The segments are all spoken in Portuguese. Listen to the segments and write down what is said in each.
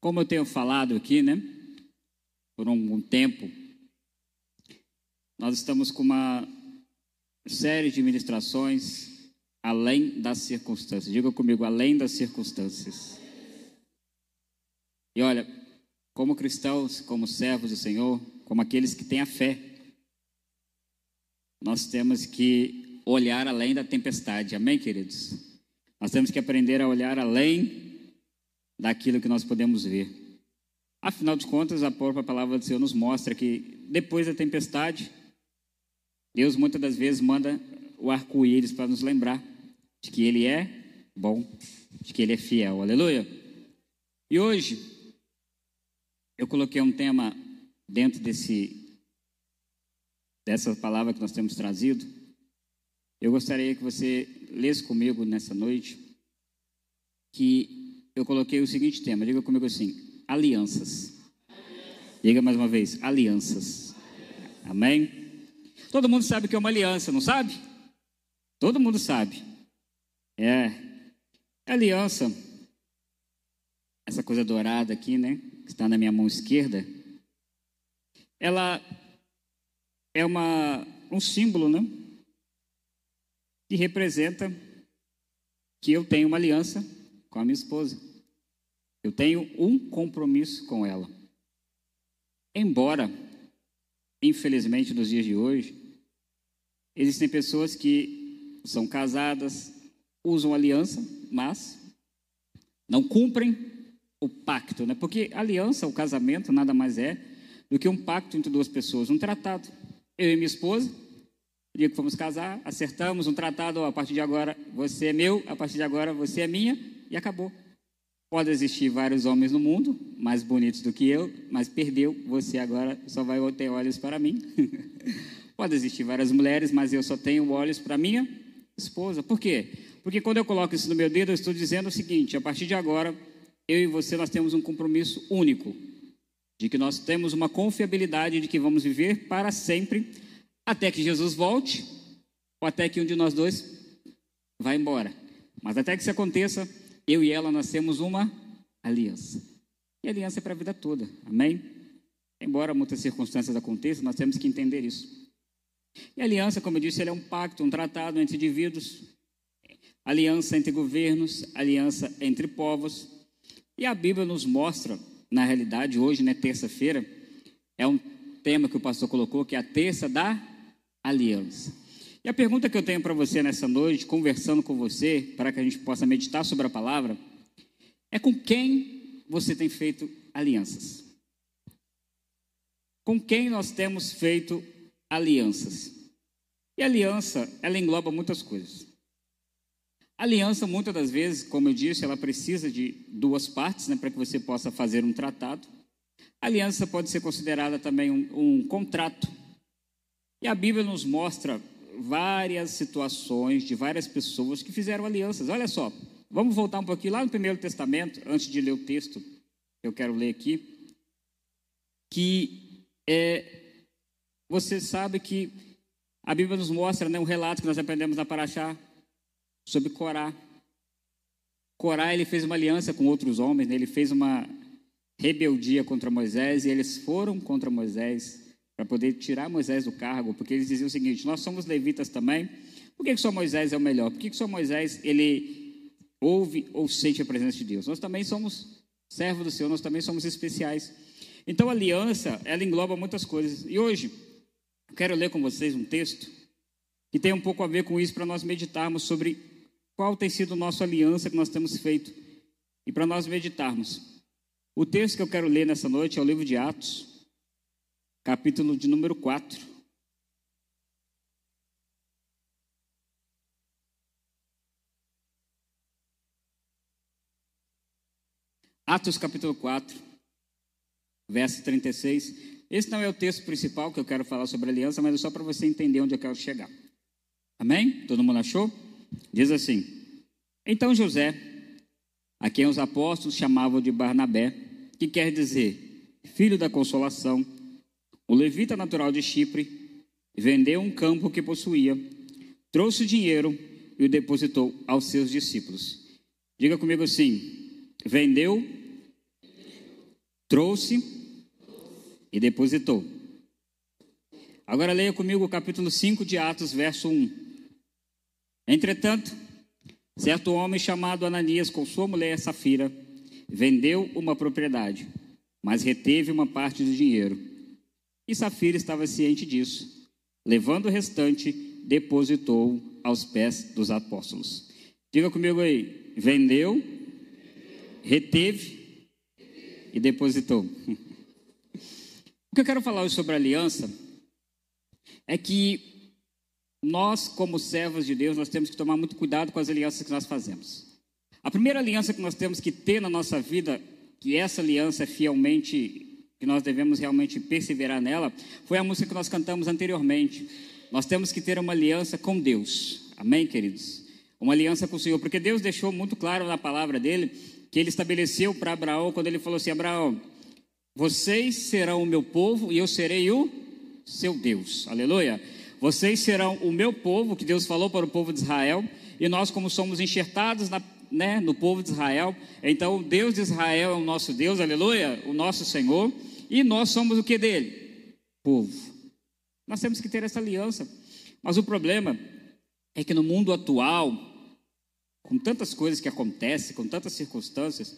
Como eu tenho falado aqui, né? Por um, tempo, nós estamos com uma série de ministrações além das circunstâncias. Diga comigo, além das circunstâncias. E olha, como cristãos, como servos do Senhor, como aqueles que têm a fé, nós temos que olhar além da tempestade. Amém, queridos? Nós temos que aprender a olhar além daquilo que nós podemos ver. Afinal de contas, a própria palavra do Senhor nos mostra que depois da tempestade, Deus muitas das vezes manda o arco-íris para nos lembrar de que Ele é bom, de que Ele é fiel. Aleluia. E hoje, eu coloquei um tema dentro desse dessa palavra que nós temos trazido. Eu gostaria que você lesse comigo nessa noite que eu coloquei o seguinte tema. Diga comigo assim: alianças. Diga mais uma vez: alianças. Amém? Todo mundo sabe que é uma aliança, não sabe? Todo mundo sabe. É. Aliança. Essa coisa dourada aqui, né? Que está na minha mão esquerda. Ela é uma, um símbolo, né? Que representa que eu tenho uma aliança com a minha esposa. Eu tenho um compromisso com ela. Embora, infelizmente, nos dias de hoje, existem pessoas que são casadas, usam aliança, mas não cumprem o pacto, né? Porque aliança, o casamento, nada mais é do que um pacto entre duas pessoas, um tratado. Eu e minha esposa, no dia que fomos casar, acertamos um tratado, a partir de agora você é meu, a partir de agora você é minha, e acabou. Pode existir vários homens no mundo, mais bonitos do que eu, mas perdeu, você agora só vai ter olhos para mim. Pode existir várias mulheres, mas eu só tenho olhos para minha esposa. Por quê? Porque quando eu coloco isso no meu dedo, eu estou dizendo o seguinte: a partir de agora, eu e você nós temos um compromisso único de que nós temos uma confiabilidade de que vamos viver para sempre, até que Jesus volte, ou até que um de nós dois vá embora. Mas até que isso aconteça, eu e ela nós temos uma aliança. E aliança é para a vida toda, amém? Embora muitas circunstâncias aconteçam, nós temos que entender isso. E aliança, como eu disse, é um pacto, um tratado entre indivíduos, aliança entre governos, aliança entre povos. E a Bíblia nos mostra na realidade, hoje, né, terça-feira, é um tema que o pastor colocou, que é a terça da aliança. E a pergunta que eu tenho para você nessa noite, conversando com você, para que a gente possa meditar sobre a palavra, é com quem você tem feito alianças? Com quem nós temos feito alianças? E aliança, ela engloba muitas coisas. Aliança, muitas das vezes, como eu disse, ela precisa de duas partes né, para que você possa fazer um tratado. aliança pode ser considerada também um, um contrato. E a Bíblia nos mostra várias situações de várias pessoas que fizeram alianças. Olha só, vamos voltar um pouquinho lá no Primeiro Testamento, antes de ler o texto que eu quero ler aqui, que é, você sabe que a Bíblia nos mostra né, um relato que nós aprendemos na Paraxá, sobre Corá. Corá ele fez uma aliança com outros homens, né? ele fez uma rebeldia contra Moisés e eles foram contra Moisés para poder tirar Moisés do cargo, porque eles diziam o seguinte: nós somos levitas também. Por que, que só Moisés é o melhor? Por que, que só Moisés ele ouve ou sente a presença de Deus? Nós também somos servos do Senhor, nós também somos especiais. Então a aliança ela engloba muitas coisas. E hoje eu quero ler com vocês um texto que tem um pouco a ver com isso para nós meditarmos sobre qual tem sido a nossa aliança que nós temos feito e para nós meditarmos. O texto que eu quero ler nessa noite é o livro de Atos, capítulo de número 4. Atos capítulo 4, verso 36. Esse não é o texto principal que eu quero falar sobre aliança, mas é só para você entender onde eu quero chegar. Amém? Todo mundo achou? Diz assim: Então José, a quem os apóstolos chamavam de Barnabé, que quer dizer filho da consolação, o levita natural de Chipre, vendeu um campo que possuía, trouxe o dinheiro e o depositou aos seus discípulos. Diga comigo assim: vendeu trouxe e depositou. Agora leia comigo o capítulo 5 de Atos, verso 1. Entretanto, certo homem chamado Ananias, com sua mulher Safira, vendeu uma propriedade, mas reteve uma parte do dinheiro. E Safira estava ciente disso. Levando o restante, depositou aos pés dos apóstolos. Diga comigo aí: vendeu, reteve e depositou. O que eu quero falar hoje sobre aliança é que nós, como servos de Deus, nós temos que tomar muito cuidado com as alianças que nós fazemos. A primeira aliança que nós temos que ter na nossa vida, que essa aliança é fielmente, que nós devemos realmente perseverar nela, foi a música que nós cantamos anteriormente. Nós temos que ter uma aliança com Deus. Amém, queridos? Uma aliança com o Senhor, porque Deus deixou muito claro na palavra dele que ele estabeleceu para Abraão, quando ele falou assim: Abraão, vocês serão o meu povo e eu serei o seu Deus. Aleluia. Vocês serão o meu povo, que Deus falou para o povo de Israel, e nós, como somos enxertados na, né, no povo de Israel, então o Deus de Israel é o nosso Deus, aleluia, o nosso Senhor, e nós somos o que dele? Povo. Nós temos que ter essa aliança. Mas o problema é que no mundo atual, com tantas coisas que acontecem, com tantas circunstâncias,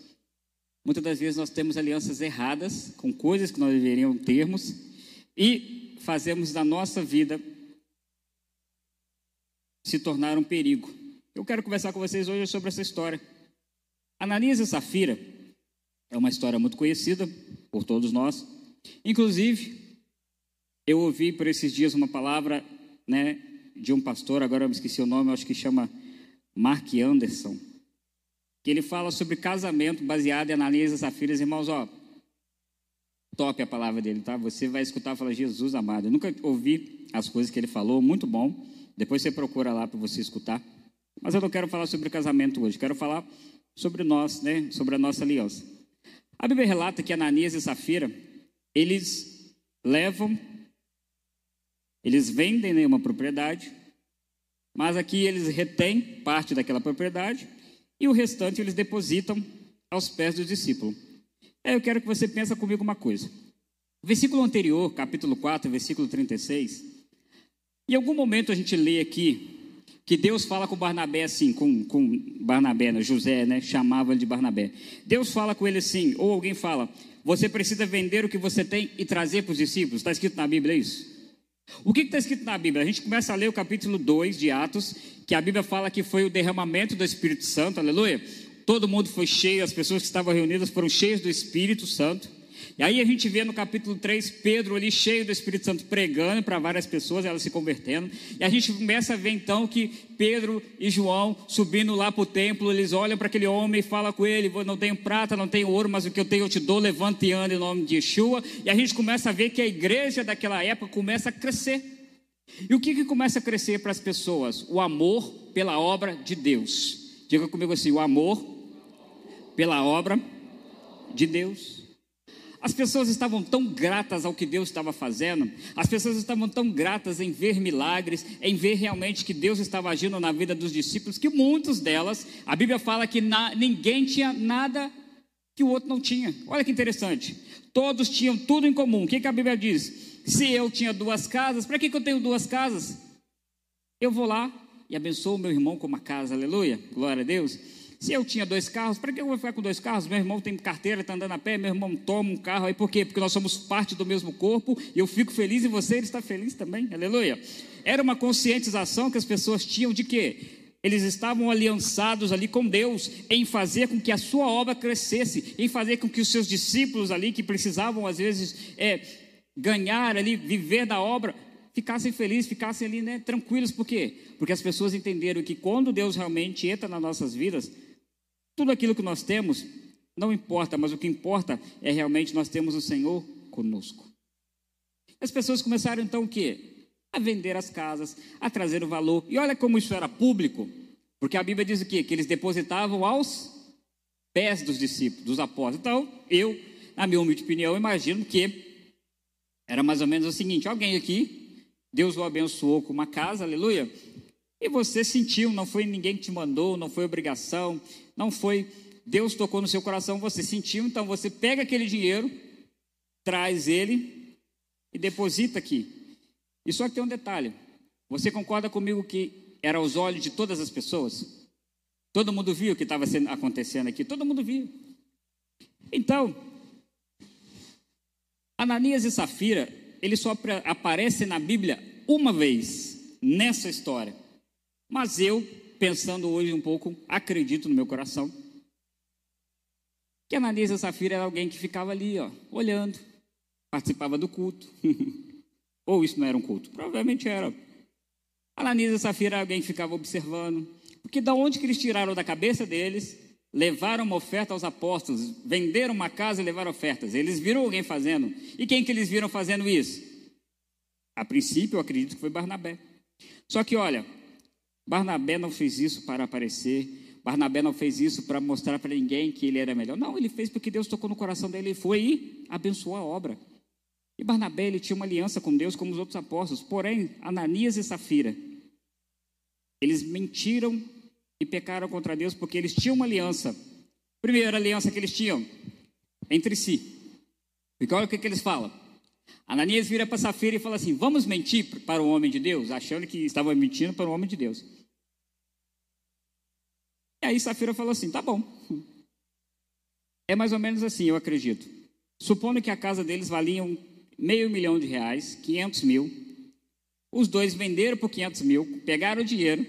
muitas das vezes nós temos alianças erradas com coisas que nós deveríamos termos e fazemos da nossa vida se tornar um perigo. Eu quero conversar com vocês hoje sobre essa história. Ananias e Safira é uma história muito conhecida por todos nós. Inclusive, eu ouvi por esses dias uma palavra né, de um pastor, agora eu me esqueci o nome, acho que chama Mark Anderson, que ele fala sobre casamento baseado em Ananias e Safira. Irmãos, ó, top a palavra dele, tá? Você vai escutar e falar, Jesus amado. Eu nunca ouvi as coisas que ele falou, muito bom. Depois você procura lá para você escutar. Mas eu não quero falar sobre casamento hoje, quero falar sobre nós, né? Sobre a nossa aliança. A Bíblia relata que Ananias e Safira, eles levam, eles vendem né, uma propriedade, mas aqui eles retêm parte daquela propriedade e o restante eles depositam aos pés do discípulo. Aí eu quero que você pense comigo uma coisa. O versículo anterior, capítulo 4, versículo 36, em algum momento a gente lê aqui que Deus fala com Barnabé assim, com, com Barnabé, né? José, né? Chamava ele de Barnabé. Deus fala com ele assim, ou alguém fala, você precisa vender o que você tem e trazer para os discípulos. Está escrito na Bíblia isso? O que está escrito na Bíblia? A gente começa a ler o capítulo 2 de Atos, que a Bíblia fala que foi o derramamento do Espírito Santo, aleluia. Todo mundo foi cheio, as pessoas que estavam reunidas foram cheias do Espírito Santo. E aí a gente vê no capítulo 3 Pedro ali cheio do Espírito Santo pregando para várias pessoas, elas se convertendo. E a gente começa a ver então que Pedro e João subindo lá para o templo, eles olham para aquele homem e falam com ele: Não tenho prata, não tenho ouro, mas o que eu tenho eu te dou, levante e ande em nome de Yeshua. E a gente começa a ver que a igreja daquela época começa a crescer. E o que, que começa a crescer para as pessoas? O amor pela obra de Deus. Diga comigo assim: o amor pela obra de Deus. As pessoas estavam tão gratas ao que Deus estava fazendo, as pessoas estavam tão gratas em ver milagres, em ver realmente que Deus estava agindo na vida dos discípulos, que muitos delas, a Bíblia fala que na, ninguém tinha nada que o outro não tinha. Olha que interessante. Todos tinham tudo em comum. O que, que a Bíblia diz? Se eu tinha duas casas, para que, que eu tenho duas casas? Eu vou lá e abençoo meu irmão com uma casa, aleluia, glória a Deus. Se eu tinha dois carros, para que eu vou ficar com dois carros? Meu irmão tem carteira, está andando a pé, meu irmão toma um carro aí, por quê? Porque nós somos parte do mesmo corpo eu fico feliz e você está feliz também, aleluia. Era uma conscientização que as pessoas tinham de quê? Eles estavam aliançados ali com Deus em fazer com que a sua obra crescesse, em fazer com que os seus discípulos ali, que precisavam às vezes é, ganhar ali, viver da obra, ficassem felizes, ficassem ali né, tranquilos. Por quê? Porque as pessoas entenderam que quando Deus realmente entra nas nossas vidas, tudo aquilo que nós temos não importa, mas o que importa é realmente nós temos o Senhor conosco. As pessoas começaram então o quê? A vender as casas, a trazer o valor. E olha como isso era público, porque a Bíblia diz o quê? Que eles depositavam aos pés dos discípulos, dos apóstolos. Então, eu, na minha humilde opinião, imagino que era mais ou menos o seguinte: alguém aqui, Deus o abençoou com uma casa, aleluia, e você sentiu, não foi ninguém que te mandou, não foi obrigação, não foi Deus tocou no seu coração, você sentiu, então você pega aquele dinheiro, traz ele e deposita aqui. E só que tem um detalhe: você concorda comigo que era aos olhos de todas as pessoas? Todo mundo viu o que estava acontecendo aqui, todo mundo viu. Então, Ananias e Safira, eles só aparecem na Bíblia uma vez nessa história. Mas eu, pensando hoje um pouco, acredito no meu coração que Ananias e Safira era alguém que ficava ali, ó, olhando, participava do culto. Ou isso não era um culto? Provavelmente era. Ananias Safira era alguém que ficava observando. Porque da onde que eles tiraram da cabeça deles, levaram uma oferta aos apóstolos, venderam uma casa e levaram ofertas. Eles viram alguém fazendo. E quem que eles viram fazendo isso? A princípio, eu acredito que foi Barnabé. Só que olha, Barnabé não fez isso para aparecer, Barnabé não fez isso para mostrar para ninguém que ele era melhor. Não, ele fez porque Deus tocou no coração dele e foi e abençoou a obra. E Barnabé ele tinha uma aliança com Deus como os outros apóstolos. Porém, Ananias e Safira, eles mentiram e pecaram contra Deus porque eles tinham uma aliança. Primeira aliança que eles tinham entre si. Porque olha o que, que eles falam. Ananias vira para Safira e fala assim: Vamos mentir para o homem de Deus, achando que estava mentindo para o homem de Deus. E aí Safira falou assim: tá bom. É mais ou menos assim, eu acredito. Supondo que a casa deles valia meio milhão de reais, 500 mil. Os dois venderam por 500 mil, pegaram o dinheiro,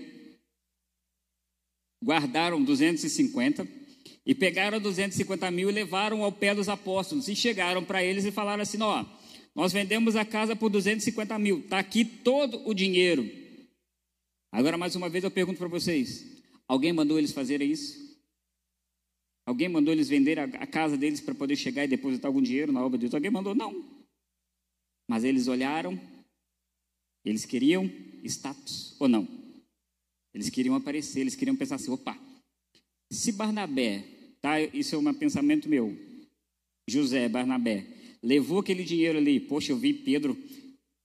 guardaram 250 e pegaram 250 mil e levaram ao pé dos apóstolos e chegaram para eles e falaram assim: ó, nós vendemos a casa por 250 mil, está aqui todo o dinheiro. Agora, mais uma vez, eu pergunto para vocês: Alguém mandou eles fazerem isso? Alguém mandou eles vender a, casa deles para poder chegar e depositar algum dinheiro na obra de Deus? Alguém mandou? Não. Mas eles olharam, eles queriam status ou não? Eles queriam aparecer, eles queriam pensar assim: opa, se Barnabé, tá? Isso é um pensamento meu. José, Barnabé, levou aquele dinheiro ali. Poxa, eu vi Pedro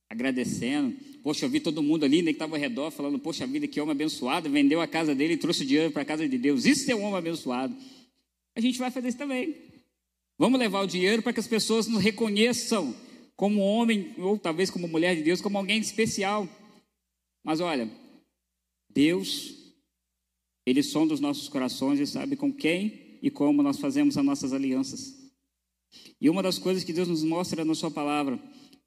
agradecendo. Poxa, eu vi todo mundo ali, né, que estava ao redor, falando, poxa vida, que homem abençoado, vendeu a casa dele e trouxe dinheiro para a casa de Deus. Isso é um homem abençoado. A gente vai fazer isso também. Vamos levar o dinheiro para que as pessoas nos reconheçam como homem, ou talvez como mulher de Deus, como alguém especial. Mas olha, Deus, Ele sonda os nossos corações e sabe com quem e como nós fazemos as nossas alianças. E uma das coisas que Deus nos mostra na Sua palavra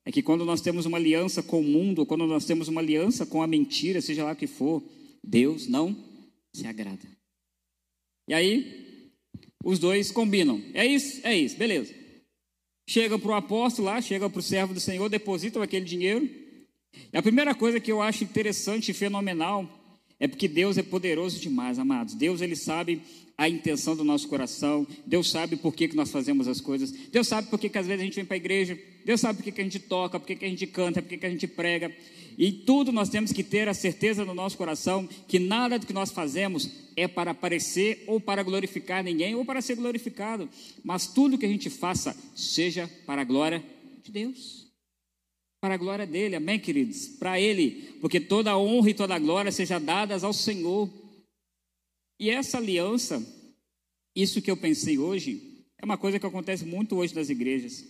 é que quando nós temos uma aliança com o mundo, quando nós temos uma aliança com a mentira, seja lá o que for, Deus não se agrada. E aí, os dois combinam. É isso? É isso, beleza. Chega para o apóstolo lá, chega para o servo do Senhor, depositam aquele dinheiro. E a primeira coisa que eu acho interessante e fenomenal é porque Deus é poderoso demais, amados. Deus, ele sabe a intenção do nosso coração. Deus sabe por que, que nós fazemos as coisas. Deus sabe por que, que às vezes a gente vem para a igreja. Deus sabe por que, que a gente toca, por que, que a gente canta, por que, que a gente prega. E tudo nós temos que ter a certeza no nosso coração que nada do que nós fazemos é para aparecer ou para glorificar ninguém ou para ser glorificado. Mas tudo que a gente faça seja para a glória de Deus. Para a glória dele, amém, queridos? Para ele, porque toda a honra e toda a glória seja dadas ao Senhor. E essa aliança, isso que eu pensei hoje, é uma coisa que acontece muito hoje nas igrejas.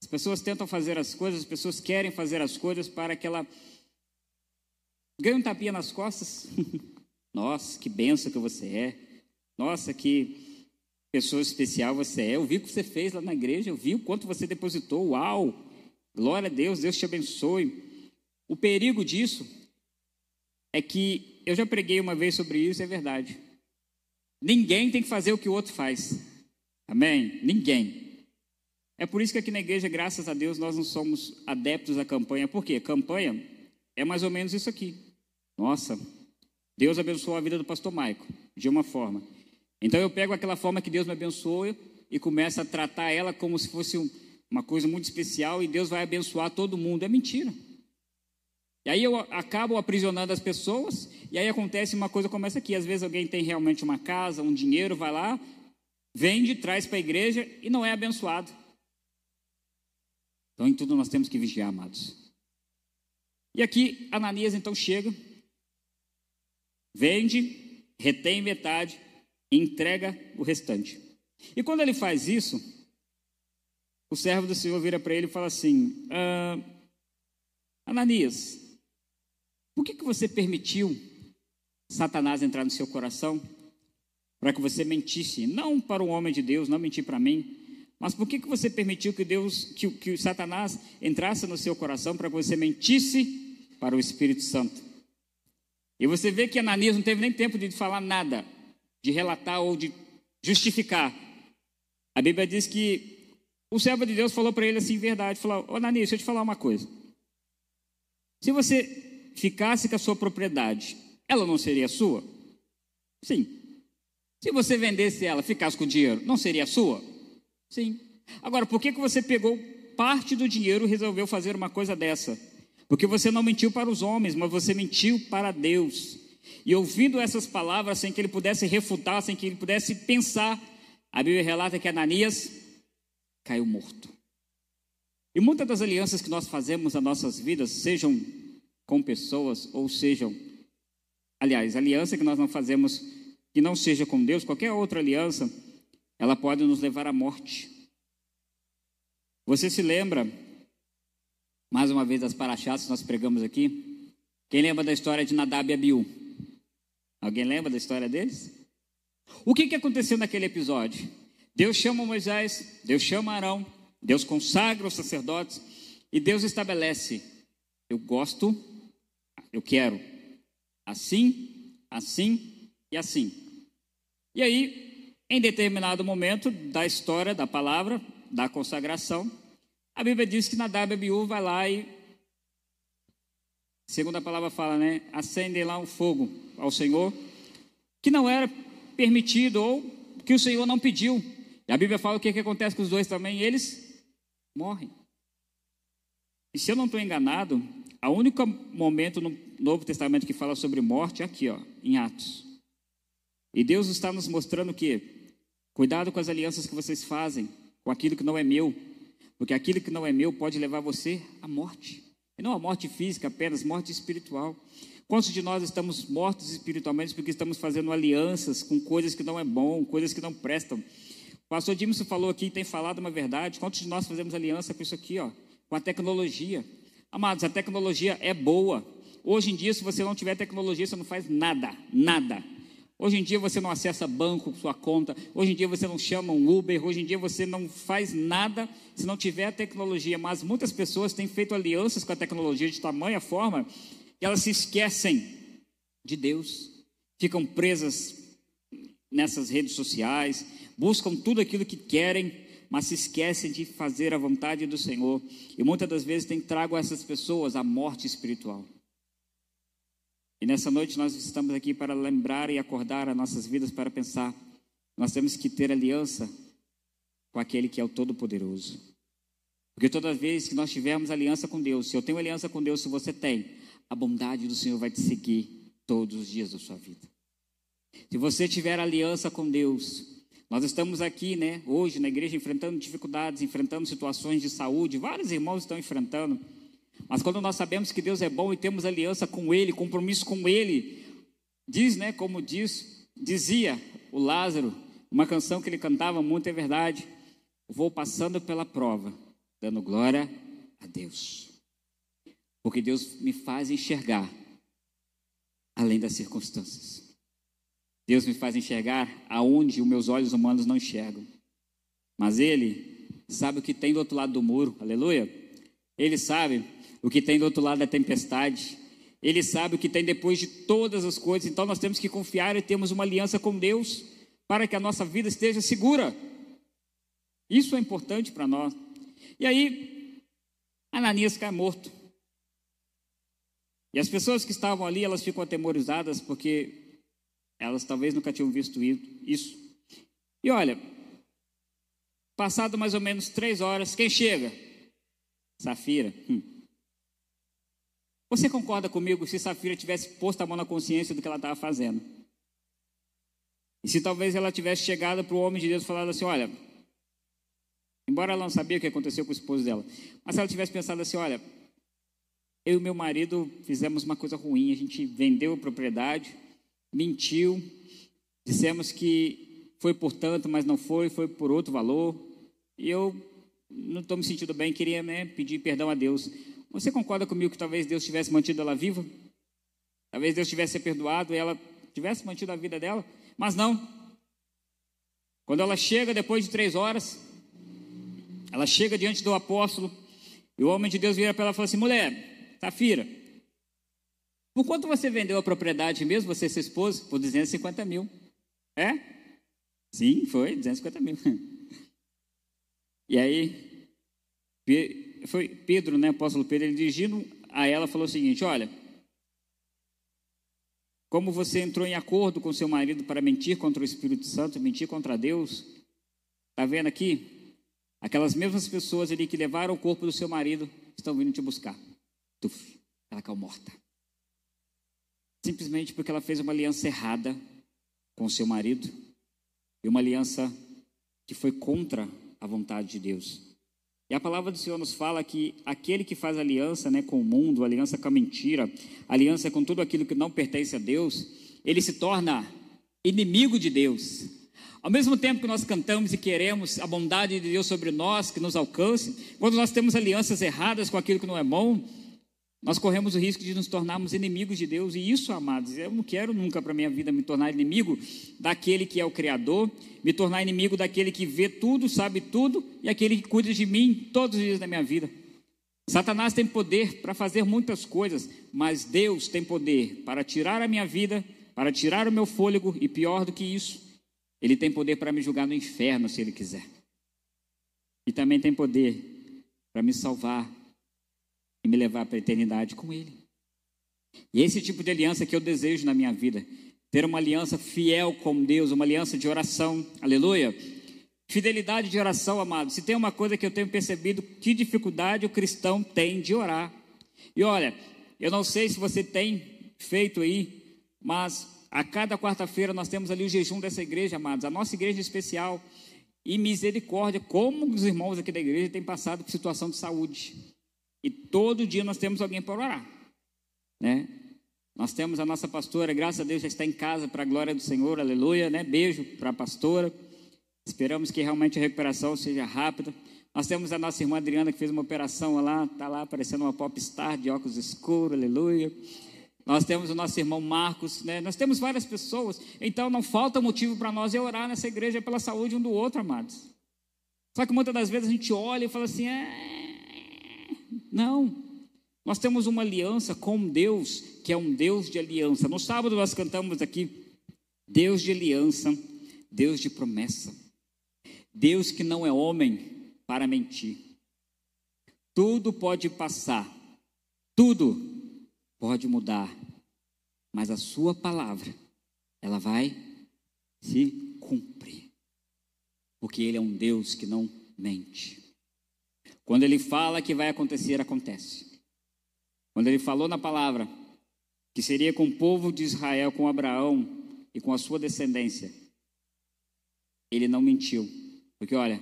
As pessoas tentam fazer as coisas, as pessoas querem fazer as coisas para que ela ganhe um tapinha nas costas. Nossa, que benção que você é. Nossa, que pessoa especial você é. Eu vi o que você fez lá na igreja, eu vi o quanto você depositou. Uau! Glória a Deus, Deus te abençoe. O perigo disso é que eu já preguei uma vez sobre isso, é verdade. Ninguém tem que fazer o que o outro faz. Amém? Ninguém. É por isso que aqui na igreja, graças a Deus, nós não somos adeptos à campanha. Por quê? Campanha é mais ou menos isso aqui. Nossa, Deus abençoou a vida do pastor Maico, de uma forma. Então eu pego aquela forma que Deus me abençoou e começo a tratar ela como se fosse uma coisa muito especial e Deus vai abençoar todo mundo. É mentira. E aí eu acabo aprisionando as pessoas, e aí acontece uma coisa como essa aqui. Às vezes alguém tem realmente uma casa, um dinheiro, vai lá, vende, traz para a igreja e não é abençoado. Então em tudo nós temos que vigiar, amados. E aqui Ananias então chega, vende, retém metade, e entrega o restante. E quando ele faz isso, o servo do Senhor vira para ele e fala assim: ah, Ananias, por que, que você permitiu Satanás entrar no seu coração para que você mentisse? Não para o homem de Deus, não mentir para mim, mas por que, que você permitiu que Deus, que, que Satanás entrasse no seu coração para que você mentisse para o Espírito Santo? E você vê que Ananias não teve nem tempo de falar nada, de relatar ou de justificar. A Bíblia diz que o servo de Deus falou para ele assim, verdade, falou, ô Ananias, deixa eu te falar uma coisa. Se você ficasse com a sua propriedade, ela não seria sua? Sim. Se você vendesse ela, ficasse com o dinheiro, não seria sua? Sim. Agora, por que, que você pegou parte do dinheiro e resolveu fazer uma coisa dessa? Porque você não mentiu para os homens, mas você mentiu para Deus. E ouvindo essas palavras, sem que ele pudesse refutar, sem que ele pudesse pensar, a Bíblia relata que Ananias caiu morto. E muitas das alianças que nós fazemos nas nossas vidas, sejam com pessoas ou sejam, aliás, aliança que nós não fazemos que não seja com Deus, qualquer outra aliança, ela pode nos levar à morte. Você se lembra, mais uma vez, das parachadas que nós pregamos aqui? Quem lembra da história de Nadab e Abiú? Alguém lembra da história deles? O que, que aconteceu naquele episódio? Deus chama Moisés, Deus chama Arão, Deus consagra os sacerdotes e Deus estabelece: eu gosto, eu quero, assim, assim e assim. E aí, em determinado momento da história, da palavra, da consagração, a Bíblia diz que Nadab Abiú vai lá e, segundo a palavra fala, né, acendem lá um fogo ao Senhor, que não era permitido ou que o Senhor não pediu. E a Bíblia fala o que, que acontece com os dois também, eles morrem. E se eu não estou enganado, o único momento no Novo Testamento que fala sobre morte é aqui, ó, em Atos. E Deus está nos mostrando que Cuidado com as alianças que vocês fazem com aquilo que não é meu, porque aquilo que não é meu pode levar você à morte. E não a morte física apenas, morte espiritual. Quantos de nós estamos mortos espiritualmente porque estamos fazendo alianças com coisas que não é bom, coisas que não prestam? O pastor Dimson falou aqui, tem falado uma verdade. Quantos de nós fazemos aliança com isso aqui, ó, com a tecnologia? Amados, a tecnologia é boa. Hoje em dia, se você não tiver tecnologia, você não faz nada, nada. Hoje em dia você não acessa banco, sua conta. Hoje em dia você não chama um Uber. Hoje em dia você não faz nada se não tiver a tecnologia. Mas muitas pessoas têm feito alianças com a tecnologia de tamanha forma que elas se esquecem de Deus, ficam presas nessas redes sociais, buscam tudo aquilo que querem, mas se esquecem de fazer a vontade do Senhor. E muitas das vezes tem trago a essas pessoas a morte espiritual. E nessa noite nós estamos aqui para lembrar e acordar as nossas vidas para pensar. Nós temos que ter aliança com aquele que é o Todo-Poderoso. Porque toda vez que nós tivermos aliança com Deus, se eu tenho aliança com Deus, se você tem, a bondade do Senhor vai te seguir todos os dias da sua vida. Se você tiver aliança com Deus, nós estamos aqui, né, hoje na igreja enfrentando dificuldades, enfrentando situações de saúde, vários irmãos estão enfrentando. Mas quando nós sabemos que Deus é bom e temos aliança com Ele, compromisso com Ele, diz, né, como diz, dizia o Lázaro, uma canção que ele cantava muito, é verdade. Vou passando pela prova, dando glória a Deus. Porque Deus me faz enxergar além das circunstâncias. Deus me faz enxergar aonde os meus olhos humanos não enxergam. Mas Ele sabe o que tem do outro lado do muro, aleluia. Ele sabe o que tem do outro lado da tempestade. Ele sabe o que tem depois de todas as coisas. Então nós temos que confiar e temos uma aliança com Deus para que a nossa vida esteja segura. Isso é importante para nós. E aí, Ananias cai morto. E as pessoas que estavam ali, elas ficam atemorizadas porque elas talvez nunca tinham visto isso. E olha, passado mais ou menos três horas, quem chega? Safira. Hum. Você concorda comigo se Safira tivesse posto a mão na consciência do que ela estava fazendo? E se talvez ela tivesse chegado para o homem de Deus e falado assim: olha, embora ela não sabia o que aconteceu com o esposo dela, mas se ela tivesse pensado assim: olha, eu e meu marido fizemos uma coisa ruim, a gente vendeu a propriedade, mentiu, Dissemos que foi por tanto, mas não foi, foi por outro valor. E eu não estou me sentindo bem, queria né, pedir perdão a Deus. Você concorda comigo que talvez Deus tivesse mantido ela viva? Talvez Deus tivesse perdoado e ela tivesse mantido a vida dela? Mas não. Quando ela chega depois de três horas, ela chega diante do apóstolo e o homem de Deus vira para ela e fala assim: mulher, Safira, por quanto você vendeu a propriedade mesmo, você e sua esposa? Por 250 mil. É? Sim, foi, 250 mil. E aí, foi Pedro, né, apóstolo Pedro, ele dirigindo a ela falou o seguinte: Olha, como você entrou em acordo com seu marido para mentir contra o Espírito Santo, mentir contra Deus, está vendo aqui? Aquelas mesmas pessoas ali que levaram o corpo do seu marido estão vindo te buscar. Tuf, ela caiu morta. Simplesmente porque ela fez uma aliança errada com seu marido e uma aliança que foi contra a vontade de Deus. E a palavra do Senhor nos fala que aquele que faz aliança né, com o mundo, aliança com a mentira, aliança com tudo aquilo que não pertence a Deus, ele se torna inimigo de Deus. Ao mesmo tempo que nós cantamos e queremos a bondade de Deus sobre nós, que nos alcance, quando nós temos alianças erradas com aquilo que não é bom, nós corremos o risco de nos tornarmos inimigos de Deus, e isso, amados, eu não quero nunca para minha vida me tornar inimigo daquele que é o Criador, me tornar inimigo daquele que vê tudo, sabe tudo, e aquele que cuida de mim todos os dias da minha vida. Satanás tem poder para fazer muitas coisas, mas Deus tem poder para tirar a minha vida, para tirar o meu fôlego, e pior do que isso, Ele tem poder para me julgar no inferno se Ele quiser. E também tem poder para me salvar e me levar para a eternidade com Ele. E esse tipo de aliança que eu desejo na minha vida, ter uma aliança fiel com Deus, uma aliança de oração, aleluia. Fidelidade de oração, amado. Se tem uma coisa que eu tenho percebido, que dificuldade o cristão tem de orar. E olha, eu não sei se você tem feito aí, mas a cada quarta-feira nós temos ali o jejum dessa igreja, amados. A nossa igreja especial e misericórdia, como os irmãos aqui da igreja têm passado por situação de saúde. E todo dia nós temos alguém para orar. Né? Nós temos a nossa pastora, graças a Deus, já está em casa para a glória do Senhor, aleluia, né? Beijo para a pastora. Esperamos que realmente a recuperação seja rápida. Nós temos a nossa irmã Adriana que fez uma operação lá, está lá parecendo uma popstar de óculos escuros, aleluia. Nós temos o nosso irmão Marcos, né? Nós temos várias pessoas. Então não falta motivo para nós é orar nessa igreja pela saúde um do outro, amados. Só que muitas das vezes a gente olha e fala assim, é, não. Nós temos uma aliança com Deus, que é um Deus de aliança. No sábado nós cantamos aqui Deus de aliança, Deus de promessa. Deus que não é homem para mentir. Tudo pode passar, tudo pode mudar, mas a sua palavra, ela vai se cumprir. Porque ele é um Deus que não mente. Quando ele fala que vai acontecer, acontece. Quando ele falou na palavra que seria com o povo de Israel, com Abraão e com a sua descendência, ele não mentiu. Porque olha,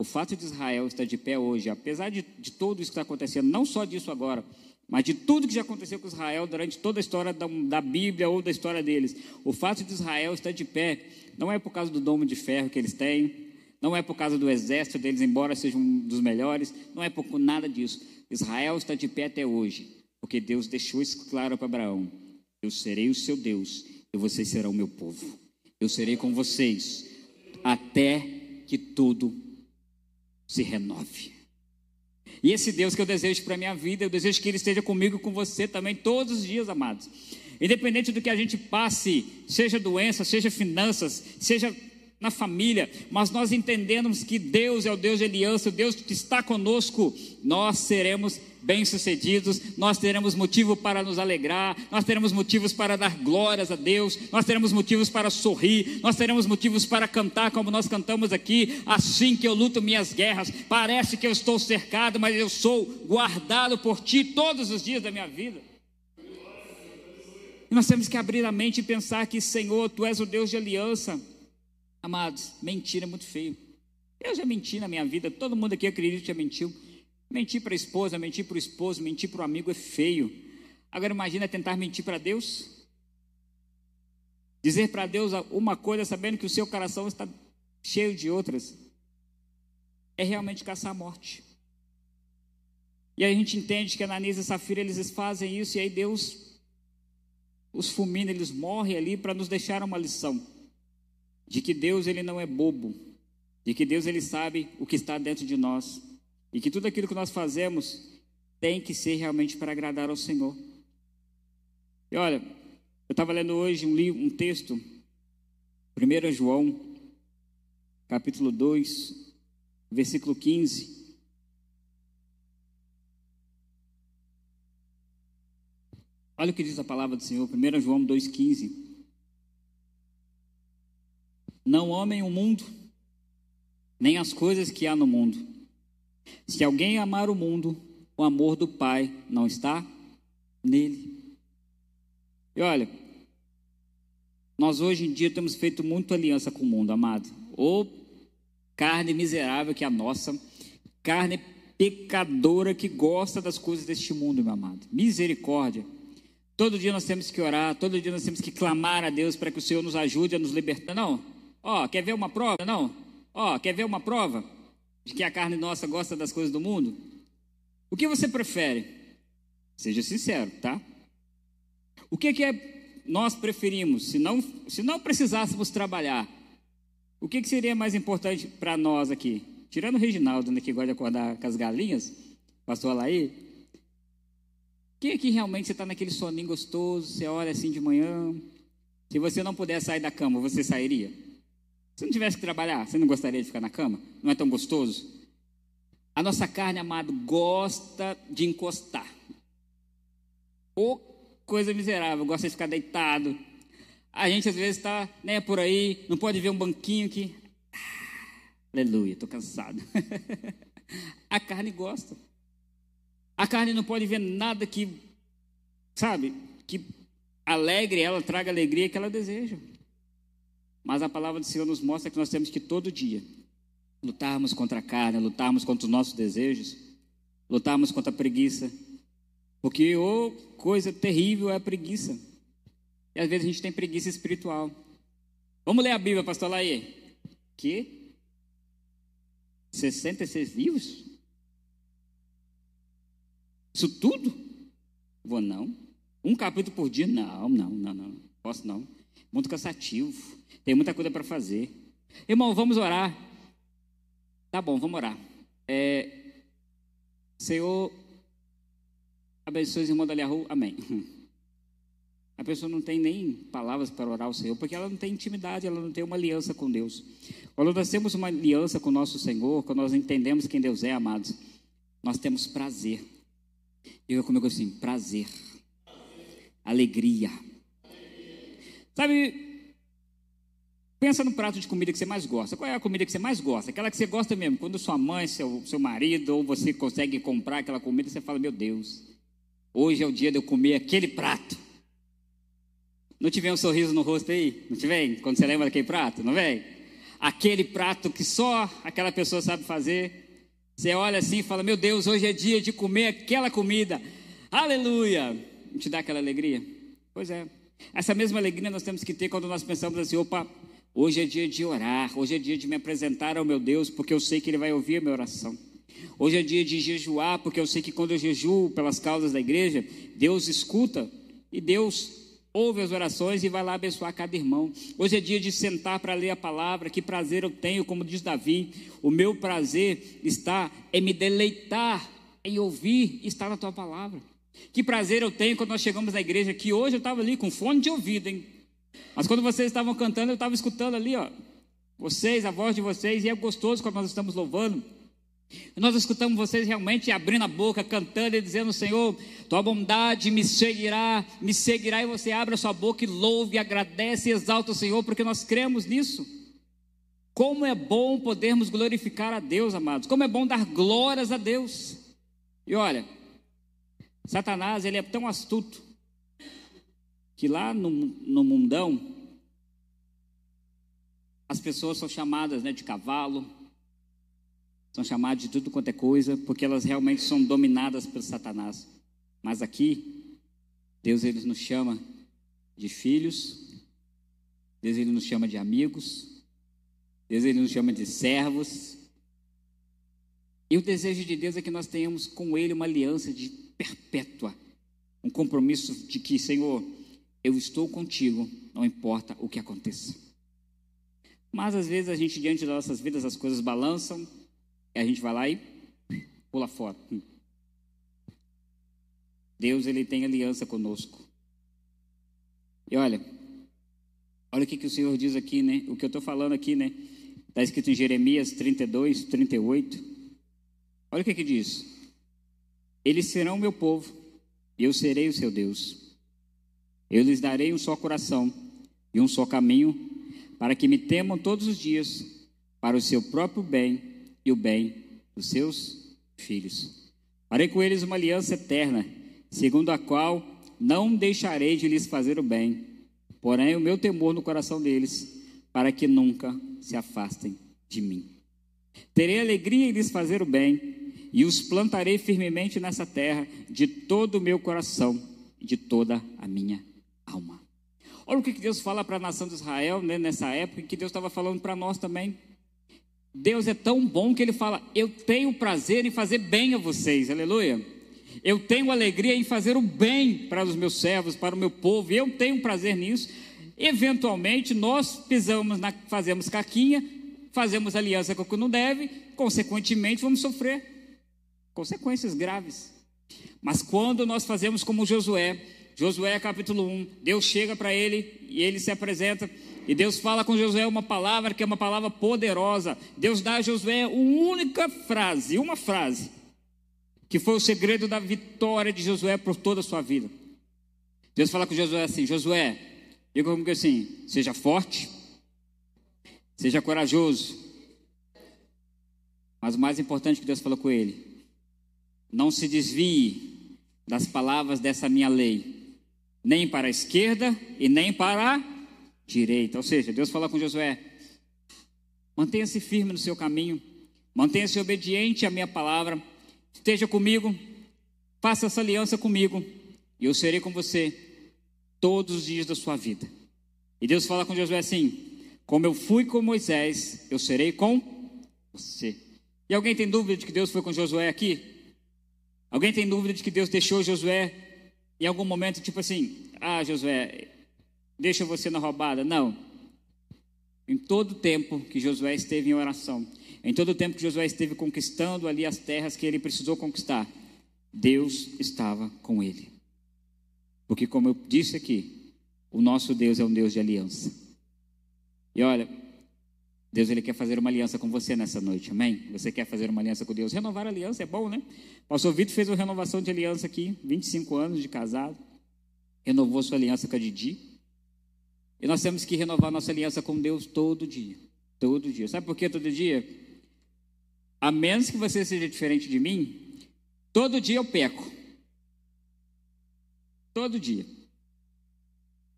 o fato de Israel estar de pé hoje, apesar de, de tudo isso que está acontecendo, não só disso agora, mas de tudo que já aconteceu com Israel durante toda a história da, da, Bíblia ou da história deles, o fato de Israel estar de pé não é por causa do domo de ferro que eles têm, não é por causa do exército deles, embora seja um dos melhores, não é por nada disso. Israel está de pé até hoje, porque Deus deixou isso claro para Abraão: Eu serei o seu Deus e vocês serão o meu povo. Eu serei com vocês até que tudo se renove. E esse Deus que eu desejo para a minha vida, eu desejo que Ele esteja comigo e com você também todos os dias, amados. Independente do que a gente passe, seja doença, seja finanças, seja na família, mas nós entendemos que Deus é o Deus de aliança, o Deus que está conosco, nós seremos bem-sucedidos, nós teremos motivo para nos alegrar, nós teremos motivos para dar glórias a Deus, nós teremos motivos para sorrir, nós teremos motivos para cantar como nós cantamos aqui, assim que eu luto minhas guerras, parece que eu estou cercado, mas eu sou guardado por Ti todos os dias da minha vida. E nós temos que abrir a mente e pensar que, Senhor, Tu és o Deus de aliança. Amados, mentira é muito feio. Eu já menti na minha vida, todo mundo aqui acredita que já mentiu. Mentir para a esposa, mentir para o esposo, mentir para o amigo é feio. Agora imagina tentar mentir para Deus. Dizer para Deus uma coisa sabendo que o seu coração está cheio de outras, é realmente caçar a morte. E aí a gente entende que Ananias e Safira eles fazem isso e aí Deus os fulmina, eles morrem ali para nos deixar uma lição de que Deus ele não é bobo, de que Deus ele sabe o que está dentro de nós e que tudo aquilo que nós fazemos tem que ser realmente para agradar ao Senhor. E olha, eu estava lendo hoje um livro, um texto, 1 João, capítulo 2, versículo 15. Olha o que diz a palavra do Senhor, 1 João 2,15. Não amem o mundo, nem as coisas que há no mundo. Se alguém amar o mundo, o amor do Pai não está nele. E olha, nós hoje em dia temos feito muito aliança com o mundo, amado. Ou carne miserável que é a nossa, carne pecadora que gosta das coisas deste mundo, meu amado. Misericórdia. Todo dia nós temos que orar, todo dia nós temos que clamar a Deus para que o Senhor nos ajude a nos libertar. Não, ó, quer ver uma prova? Não, ó, quer ver uma prova de que a carne nossa gosta das coisas do mundo? O que você prefere? Seja sincero, tá? O que, que é nós preferimos? Se não, se não precisássemos trabalhar, o que, que seria mais importante para nós aqui? Tirando o Reginaldo, né, que gosta de acordar com as galinhas, pastor Alaí, quem aqui realmente você está naquele soninho gostoso, você olha assim de manhã, se você não puder sair da cama, você sairia? Se não tivesse que trabalhar, você não gostaria de ficar na cama? Não é tão gostoso? A nossa carne, amado, gosta de encostar. Ou coisa miserável, gosta de ficar deitado. A gente às vezes está né, por aí, não pode ver um banquinho que. Ah, aleluia, estou cansado. a carne gosta. A carne não pode ver nada que, sabe, que alegre ela, traga alegria que ela deseja. Mas a palavra do Senhor nos mostra que nós temos que todo dia lutarmos contra a carne, lutarmos contra os nossos desejos, lutarmos contra a preguiça. Porque oh, coisa terrível é a preguiça. E às vezes a gente tem preguiça espiritual. Vamos ler a Bíblia, pastor Laí. Que? 66 livros? Isso tudo? Vou não. Um capítulo por dia? Não, não, não, não. Posso não. Muito cansativo. Tem muita coisa para fazer. Irmão, vamos orar. Tá bom, vamos orar. É, Senhor, abençoe os irmãos da rua. Amém. A pessoa não tem nem palavras para orar ao Senhor, porque ela não tem intimidade, ela não tem uma aliança com Deus. Quando nós temos uma aliança com o nosso Senhor, quando nós entendemos quem Deus é, amados, nós temos prazer Diga comigo assim: prazer, alegria. Sabe, pensa no prato de comida que você mais gosta. Qual é a comida que você mais gosta? Aquela que você gosta mesmo. Quando sua mãe, seu, seu marido, ou você consegue comprar aquela comida, você fala: Meu Deus, hoje é o dia de eu comer aquele prato. Não te vem um sorriso no rosto aí? Não te vem? Quando você lembra daquele prato? Não vem? Aquele prato que só aquela pessoa sabe fazer. Você olha assim e fala: Meu Deus, hoje é dia de comer aquela comida. Aleluia! Não te dá aquela alegria? Pois é. Essa mesma alegria nós temos que ter quando nós pensamos assim: opa, hoje é dia de orar, hoje é dia de me apresentar ao meu Deus, porque eu sei que Ele vai ouvir a minha oração. Hoje é dia de jejuar, porque eu sei que quando eu jejuo pelas causas da igreja, Deus escuta e Deus ouve as orações e vai lá abençoar cada irmão. Hoje é dia de sentar para ler a palavra. Que prazer eu tenho, como diz Davi. O meu prazer está em me deleitar, em ouvir estar na tua palavra. Que prazer eu tenho quando nós chegamos na igreja, que hoje eu estava ali com fone de ouvido, hein? Mas quando vocês estavam cantando, eu estava escutando ali, ó. Vocês, a voz de vocês, e é gostoso quando nós estamos louvando. Nós escutamos vocês realmente abrindo a boca, cantando e dizendo: Senhor, tua bondade me seguirá, me seguirá, e você abre a sua boca e louve, agradece e exalta o Senhor, porque nós cremos nisso. Como é bom podermos glorificar a Deus, amados, como é bom dar glórias a Deus. E olha, Satanás, ele é tão astuto, que lá no, no mundão, as pessoas são chamadas né, de cavalo, são chamadas de tudo quanto é coisa, porque elas realmente são dominadas por Satanás. Mas aqui, Deus ele nos chama de filhos Deus ele nos chama de amigos, Deus ele nos chama de servos. E o desejo de Deus é que nós tenhamos com Ele uma aliança de perpétua, um compromisso de que, Senhor, eu estou contigo, não importa o que aconteça. Mas às vezes a gente, diante das nossas vidas, as coisas balançam, e a gente vai lá e pula fora. Deus, ele tem aliança conosco. E olha, olha o que, que o Senhor diz aqui, né? O que eu estou falando aqui, né? Está escrito em Jeremias 32, 38. Olha o que, que diz: Eles serão meu povo, e eu serei o seu Deus. Eu lhes darei um só coração e um só caminho, para que me temam todos os dias, para o seu próprio bem e o bem dos seus filhos. Farei com eles uma aliança eterna, segundo a qual não deixarei de lhes fazer o bem, porém o meu temor no coração deles, para que nunca se afastem de mim. Terei alegria em lhes fazer o bem, e os plantarei firmemente nessa terra, de todo o meu coração e de toda a minha alma. Olha o que Deus fala para a nação de Israel né, nessa época, que Deus estava falando para nós também. Deus é tão bom que Ele fala: Eu tenho prazer em fazer bem a vocês, aleluia. Eu tenho alegria em fazer o bem para os meus servos, para o meu povo, eu tenho prazer nisso. Eventualmente, nós pisamos, na, fazemos caquinha, fazemos aliança com o que não deve, consequentemente, vamos sofrer consequências graves. Mas quando nós fazemos como Josué, Josué capítulo 1, Deus chega para ele e ele se apresenta, e Deus fala com Josué uma palavra que é uma palavra poderosa. Deus dá a Josué uma única frase, uma frase, que foi o segredo da vitória de Josué por toda a sua vida. Deus fala com Josué assim: Josué, diga comigo assim, seja forte, seja corajoso. Mas o mais importante que Deus falou com ele: não se desvie das palavras dessa minha lei, nem para a esquerda e nem para a direita. Ou seja, Deus fala com Josué: mantenha-se firme no seu caminho, mantenha-se obediente à minha palavra esteja comigo, faça essa aliança comigo, e eu serei com você todos os dias da sua vida. E Deus fala com Josué assim: Como eu fui com Moisés, eu serei com você. E alguém tem dúvida de que Deus foi com Josué aqui? Alguém tem dúvida de que Deus deixou Josué em algum momento, tipo assim: Ah, Josué, deixa você na roubada? Não. Em todo o tempo que Josué esteve em oração, em todo o tempo que Josué esteve conquistando ali as terras que ele precisou conquistar, Deus estava com ele. Porque, como eu disse aqui, o nosso Deus é um Deus de aliança. E olha, Deus ele quer fazer uma aliança com você nessa noite, amém? Você quer fazer uma aliança com Deus? Renovar a aliança é bom, né? O pastor Vitor fez uma renovação de aliança aqui, 25 anos de casado, renovou sua aliança com a Didi. E nós temos que renovar nossa aliança com Deus todo dia. Todo dia. Sabe por que todo dia? A menos que você seja diferente de mim, todo dia eu peco. Todo dia.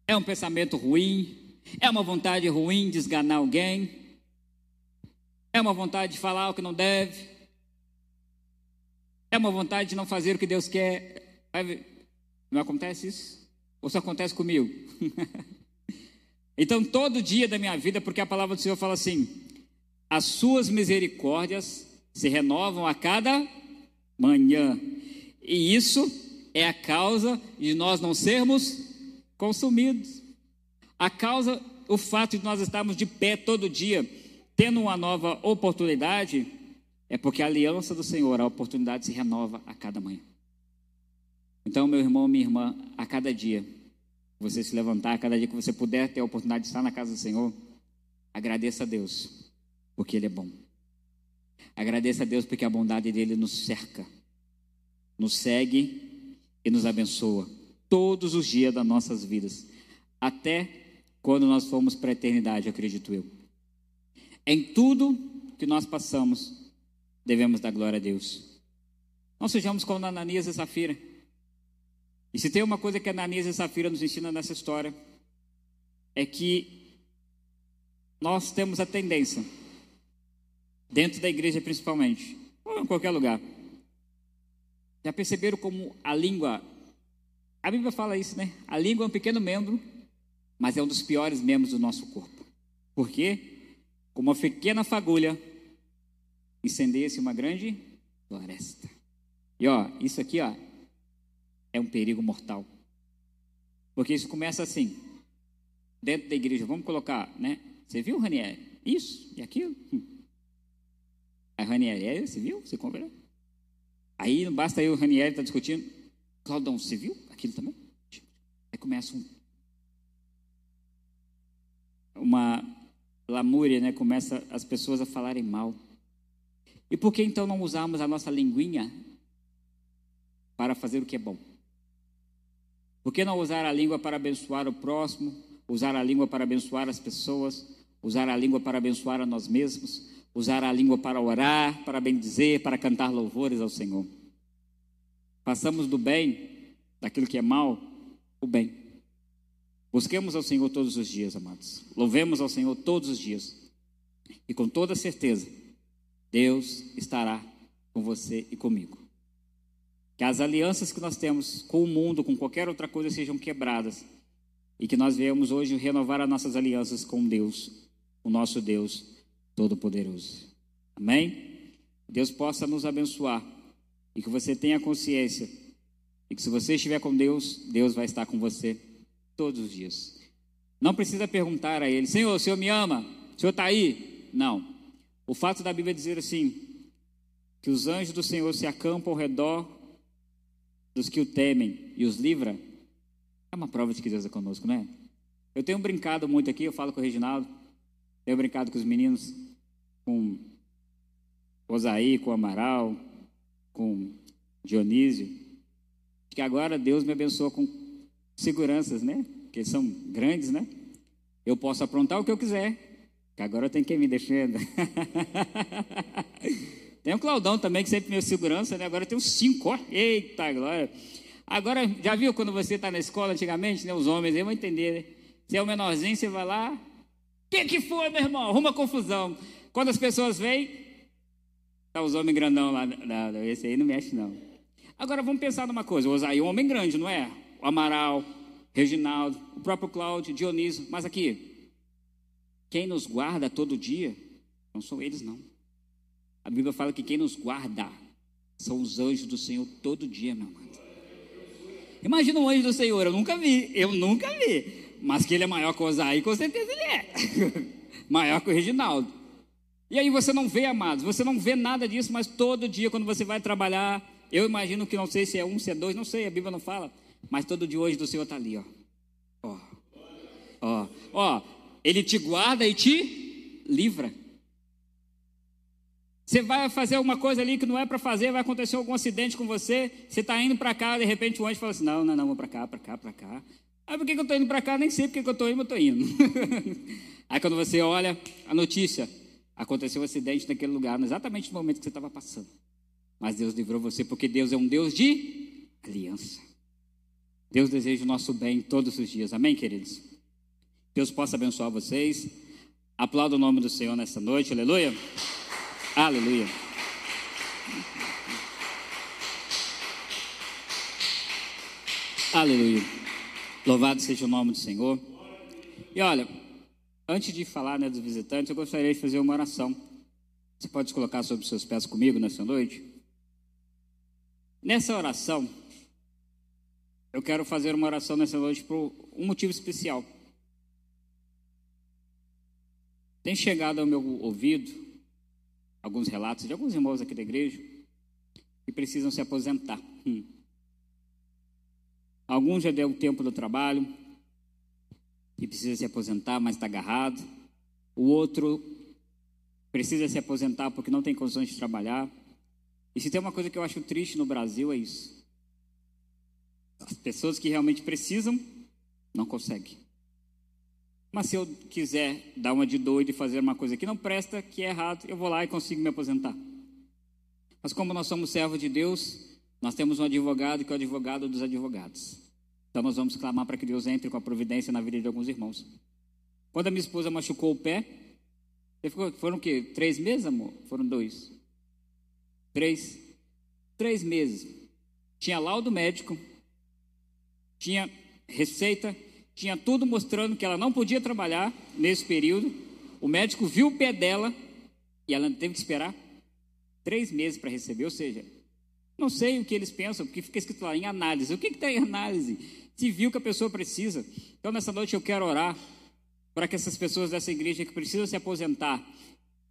É um pensamento ruim, é uma vontade ruim de esganar alguém, é uma vontade de falar o que não deve, é uma vontade de não fazer o que Deus quer. Não acontece isso? Ou só acontece comigo? então, todo dia da minha vida, porque a palavra do Senhor fala assim: as suas misericórdias se renovam a cada manhã. E isso é a causa de nós não sermos consumidos. A causa, o fato de nós estarmos de pé todo dia, tendo uma nova oportunidade, é porque a aliança do Senhor, a oportunidade se renova a cada manhã. Então, meu irmão, minha irmã, a cada dia, você se levantar, a cada dia que você puder ter a oportunidade de estar na casa do Senhor, agradeça a Deus, porque Ele é bom. Agradeça a Deus porque a bondade dele nos cerca, nos segue e nos abençoa todos os dias das nossas vidas, até quando nós formos para a eternidade, acredito eu. Em tudo que nós passamos, devemos dar glória a Deus. Não sejamos como Ananias e Safira. E se tem uma coisa que Ananias e Safira nos ensinam nessa história, é que nós temos a tendência dentro da igreja principalmente, ou em qualquer lugar. Já perceberam como a língua, a Bíblia fala isso, né? A língua é um pequeno membro mas é um dos piores membros do nosso corpo. Por quê? Com uma pequena fagulha, incendeia-se uma grande floresta. E ó, isso aqui ó, é um perigo mortal. Porque isso começa assim, dentro da igreja, vamos colocar, né? Você viu, Ranieri? Isso e aquilo? Hum. A Ranieri, é, você viu? Você comprou? Aí não basta aí o Ranieri estar tá discutindo. Claudão, você viu aquilo também? Aí começa um, uma lamúria, né? Começa as pessoas a falarem mal. E por que então não usarmos a nossa linguinha para fazer o que é bom? Por que não usar a língua para abençoar o próximo, usar a língua para abençoar as pessoas, usar a língua para abençoar a nós mesmos, usar a língua para orar, para bendizer, para cantar louvores ao Senhor? Façamos do bem, daquilo que é mal, o bem. Busquemos ao Senhor todos os dias, amados. Louvemos ao Senhor todos os dias. E com toda certeza, Deus estará com você e comigo. Que as alianças que nós temos com o mundo, com qualquer outra coisa, sejam quebradas. E que nós venhamos hoje renovar as nossas alianças com Deus, o nosso Deus Todo-Poderoso. Amém? Deus possa nos abençoar. E que você tenha consciência. E que se você estiver com Deus, Deus vai estar com você todos os dias. Não precisa perguntar a Ele: Senhor, o Senhor me ama? O Senhor está aí? Não. O fato da Bíblia dizer assim, que os anjos do Senhor se acampam ao redor dos que o temem e os livra, é uma prova de que Deus é conosco, não é? Eu tenho brincado muito aqui, eu falo com o Reginaldo, tenho brincado com os meninos, com Osaí, com Amaral, com Dionísio, que agora Deus me abençoa com seguranças, né? Que são grandes, né? Eu posso aprontar o que eu quiser, que agora tem quem me defenda. tem o Claudão também, que sempre meu segurança, né? Agora tem uns cinco, ó. Eita, glória. Agora, já viu quando você está na escola antigamente, né? Os homens, eu vou entender, né? Você é o menorzinho, você vai lá. O que, que foi, meu irmão? Arruma confusão. Quando as pessoas vêm, tá os homens grandão lá. Não, esse aí não mexe, não. Agora vamos pensar numa coisa. O Osaí é um homem grande, não é? O Amaral, Reginaldo, o próprio Cláudio, Dionísio. Mas aqui, quem nos guarda todo dia não são eles, não. A Bíblia fala que quem nos guarda são os anjos do Senhor todo dia, meu amado. Imagina um anjo do Senhor, eu nunca vi, eu nunca vi. Mas que ele é maior que o Osaí, com certeza ele é. maior que o Reginaldo. E aí você não vê, amados, você não vê nada disso, mas todo dia, quando você vai trabalhar, eu imagino que não sei se é um, se é dois, não sei, a Bíblia não fala, mas todo dia hoje do Senhor está ali, ó. Ó, ó, ó, ele te guarda e te livra. Você vai fazer alguma coisa ali que não é para fazer, vai acontecer algum acidente com você, você está indo para cá, de repente o anjo fala assim: não, não, não, vou para cá, para cá, para cá. Aí por que, que eu estou indo para cá? Nem sei porque que eu estou indo, mas estou indo. Aí quando você olha a notícia, aconteceu um acidente naquele lugar, exatamente no momento que você estava passando. Mas Deus livrou você, porque Deus é um Deus de aliança. Deus deseja o nosso bem todos os dias. Amém, queridos? Deus possa abençoar vocês. Aplauda o nome do Senhor nessa noite, aleluia. Aleluia. Aleluia. Louvado seja o nome do Senhor. E olha, antes de falar né, dos visitantes, eu gostaria de fazer uma oração. Você pode colocar sobre os seus pés comigo nessa noite? Nessa oração, eu quero fazer uma oração nessa noite por um motivo especial. Tem chegado ao meu ouvido alguns relatos de alguns irmãos aqui da igreja que precisam se aposentar. Hum. Alguns já deu o tempo do trabalho e precisa se aposentar, mas está agarrado. O outro precisa se aposentar porque não tem condições de trabalhar. E se tem uma coisa que eu acho triste no Brasil é isso. As pessoas que realmente precisam não conseguem. Mas se eu quiser dar uma de doido e fazer uma coisa que não presta, que é errado, eu vou lá e consigo me aposentar. Mas como nós somos servos de Deus, nós temos um advogado que é o advogado dos advogados. Então nós vamos clamar para que Deus entre com a providência na vida de alguns irmãos. Quando a minha esposa machucou o pé, foram o quê? Três meses, amor? Foram dois. Três. Três meses. Tinha laudo médico, tinha receita, tinha tudo mostrando que ela não podia trabalhar nesse período. O médico viu o pé dela e ela teve que esperar três meses para receber. Ou seja, não sei o que eles pensam, porque fica escrito lá em análise. O que está em análise? Se viu que a pessoa precisa. Então, nessa noite eu quero orar para que essas pessoas dessa igreja que precisam se aposentar,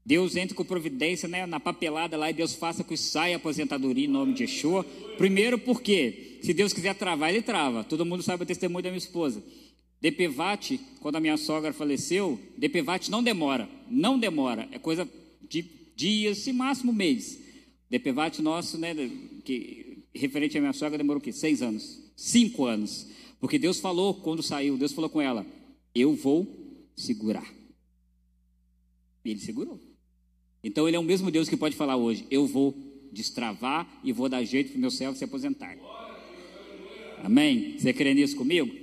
Deus entre com providência né, na papelada lá e Deus faça que saia a aposentadoria em nome de Yeshua. Primeiro porque, se Deus quiser travar, Ele trava. Todo mundo sabe o testemunho da minha esposa. DPVAT, quando a minha sogra faleceu, DPVAT não demora, não demora, é coisa de dias, se máximo mês. DPVAT nosso, né, que, referente à minha sogra, demorou o quê? Seis anos, cinco anos. Porque Deus falou quando saiu, Deus falou com ela, eu vou segurar. E ele segurou. Então ele é o mesmo Deus que pode falar hoje, eu vou destravar e vou dar jeito para o meu servo se aposentar. Amém? Você crê nisso comigo?